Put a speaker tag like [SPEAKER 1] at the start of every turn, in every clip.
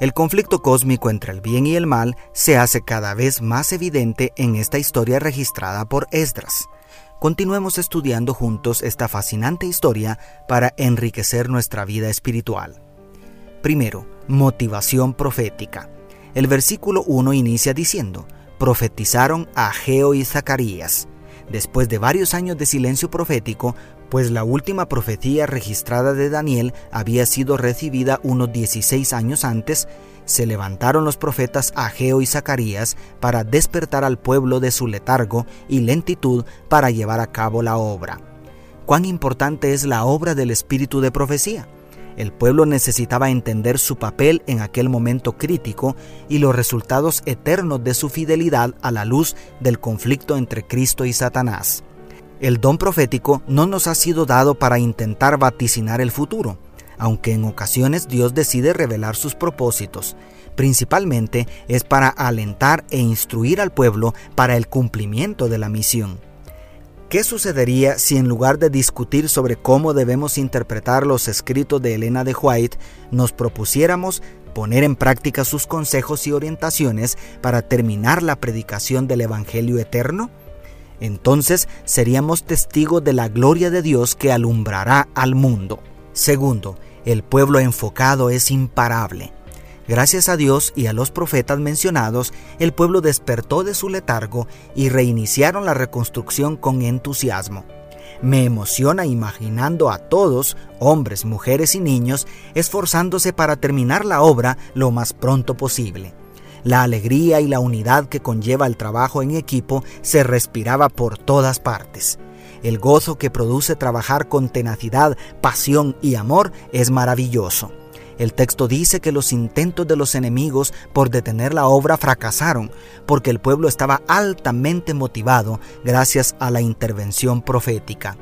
[SPEAKER 1] el conflicto cósmico entre el bien y el mal se hace cada vez más evidente en esta historia registrada por Esdras. Continuemos estudiando juntos esta fascinante historia para enriquecer nuestra vida espiritual. Primero, motivación profética. El versículo 1 inicia diciendo, profetizaron a Geo y Zacarías. Después de varios años de silencio profético, pues la última profecía registrada de Daniel había sido recibida unos 16 años antes, se levantaron los profetas Ageo y Zacarías para despertar al pueblo de su letargo y lentitud para llevar a cabo la obra. ¿Cuán importante es la obra del espíritu de profecía? El pueblo necesitaba entender su papel en aquel momento crítico y los resultados eternos de su fidelidad a la luz del conflicto entre Cristo y Satanás. El don profético no nos ha sido dado para intentar vaticinar el futuro, aunque en ocasiones Dios decide revelar sus propósitos. Principalmente es para alentar e instruir al pueblo para el cumplimiento de la misión. ¿Qué sucedería si en lugar de discutir sobre cómo debemos interpretar los escritos de Elena de White, nos propusiéramos poner en práctica sus consejos y orientaciones para terminar la predicación del Evangelio eterno? Entonces seríamos testigos de la gloria de Dios que alumbrará al mundo. Segundo, el pueblo enfocado es imparable. Gracias a Dios y a los profetas mencionados, el pueblo despertó de su letargo y reiniciaron la reconstrucción con entusiasmo. Me emociona imaginando a todos, hombres, mujeres y niños, esforzándose para terminar la obra lo más pronto posible. La alegría y la unidad que conlleva el trabajo en equipo se respiraba por todas partes. El gozo que produce trabajar con tenacidad, pasión y amor es maravilloso. El texto dice que los intentos de los enemigos por detener la obra fracasaron, porque el pueblo estaba altamente motivado gracias a la intervención profética.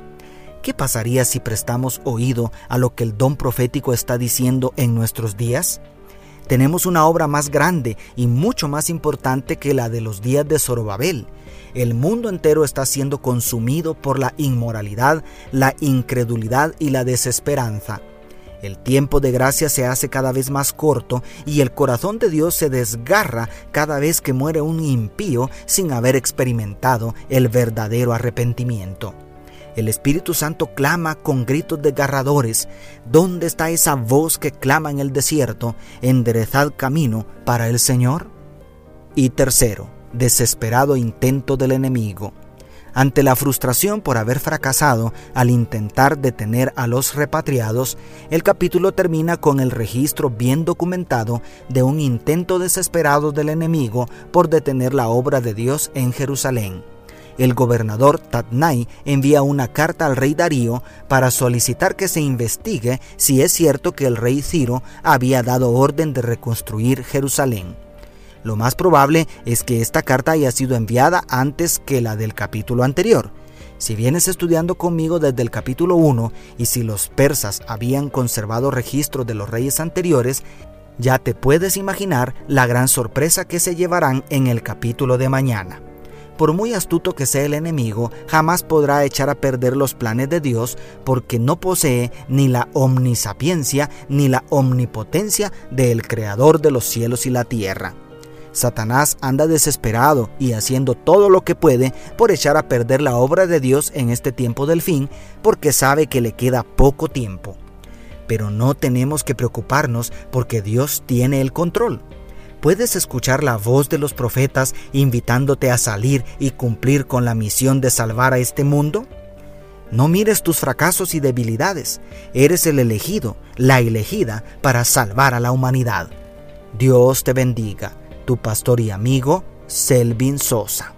[SPEAKER 1] ¿Qué pasaría si prestamos oído a lo que el don profético está diciendo en nuestros días? Tenemos una obra más grande y mucho más importante que la de los días de Zorobabel. El mundo entero está siendo consumido por la inmoralidad, la incredulidad y la desesperanza. El tiempo de gracia se hace cada vez más corto y el corazón de Dios se desgarra cada vez que muere un impío sin haber experimentado el verdadero arrepentimiento. El Espíritu Santo clama con gritos desgarradores. ¿Dónde está esa voz que clama en el desierto? Enderezad camino para el Señor. Y tercero, desesperado intento del enemigo. Ante la frustración por haber fracasado al intentar detener a los repatriados, el capítulo termina con el registro bien documentado de un intento desesperado del enemigo por detener la obra de Dios en Jerusalén el gobernador Tatnai envía una carta al rey Darío para solicitar que se investigue si es cierto que el rey Ciro había dado orden de reconstruir Jerusalén. Lo más probable es que esta carta haya sido enviada antes que la del capítulo anterior. Si vienes estudiando conmigo desde el capítulo 1 y si los persas habían conservado registro de los reyes anteriores, ya te puedes imaginar la gran sorpresa que se llevarán en el capítulo de mañana. Por muy astuto que sea el enemigo, jamás podrá echar a perder los planes de Dios porque no posee ni la omnisapiencia ni la omnipotencia del Creador de los cielos y la tierra. Satanás anda desesperado y haciendo todo lo que puede por echar a perder la obra de Dios en este tiempo del fin porque sabe que le queda poco tiempo. Pero no tenemos que preocuparnos porque Dios tiene el control. ¿Puedes escuchar la voz de los profetas invitándote a salir y cumplir con la misión de salvar a este mundo? No mires tus fracasos y debilidades. Eres el elegido, la elegida para salvar a la humanidad. Dios te bendiga. Tu pastor y amigo, Selvin Sosa.